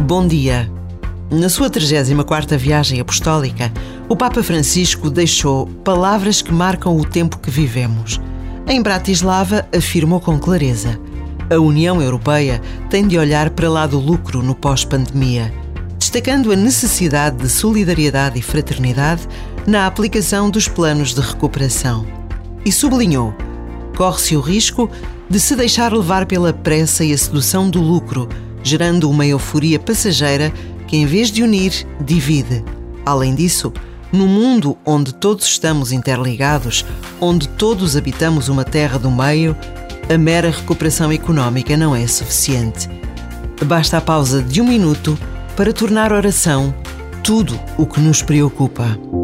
Bom dia. Na sua 34ª viagem apostólica, o Papa Francisco deixou palavras que marcam o tempo que vivemos. Em Bratislava, afirmou com clareza: a União Europeia tem de olhar para lá do lucro no pós-pandemia, destacando a necessidade de solidariedade e fraternidade na aplicação dos planos de recuperação. E sublinhou: corre-se o risco de se deixar levar pela pressa e a sedução do lucro, gerando uma euforia passageira que, em vez de unir, divide. Além disso, no mundo onde todos estamos interligados, onde todos habitamos uma terra do meio, a mera recuperação económica não é suficiente. Basta a pausa de um minuto para tornar oração tudo o que nos preocupa.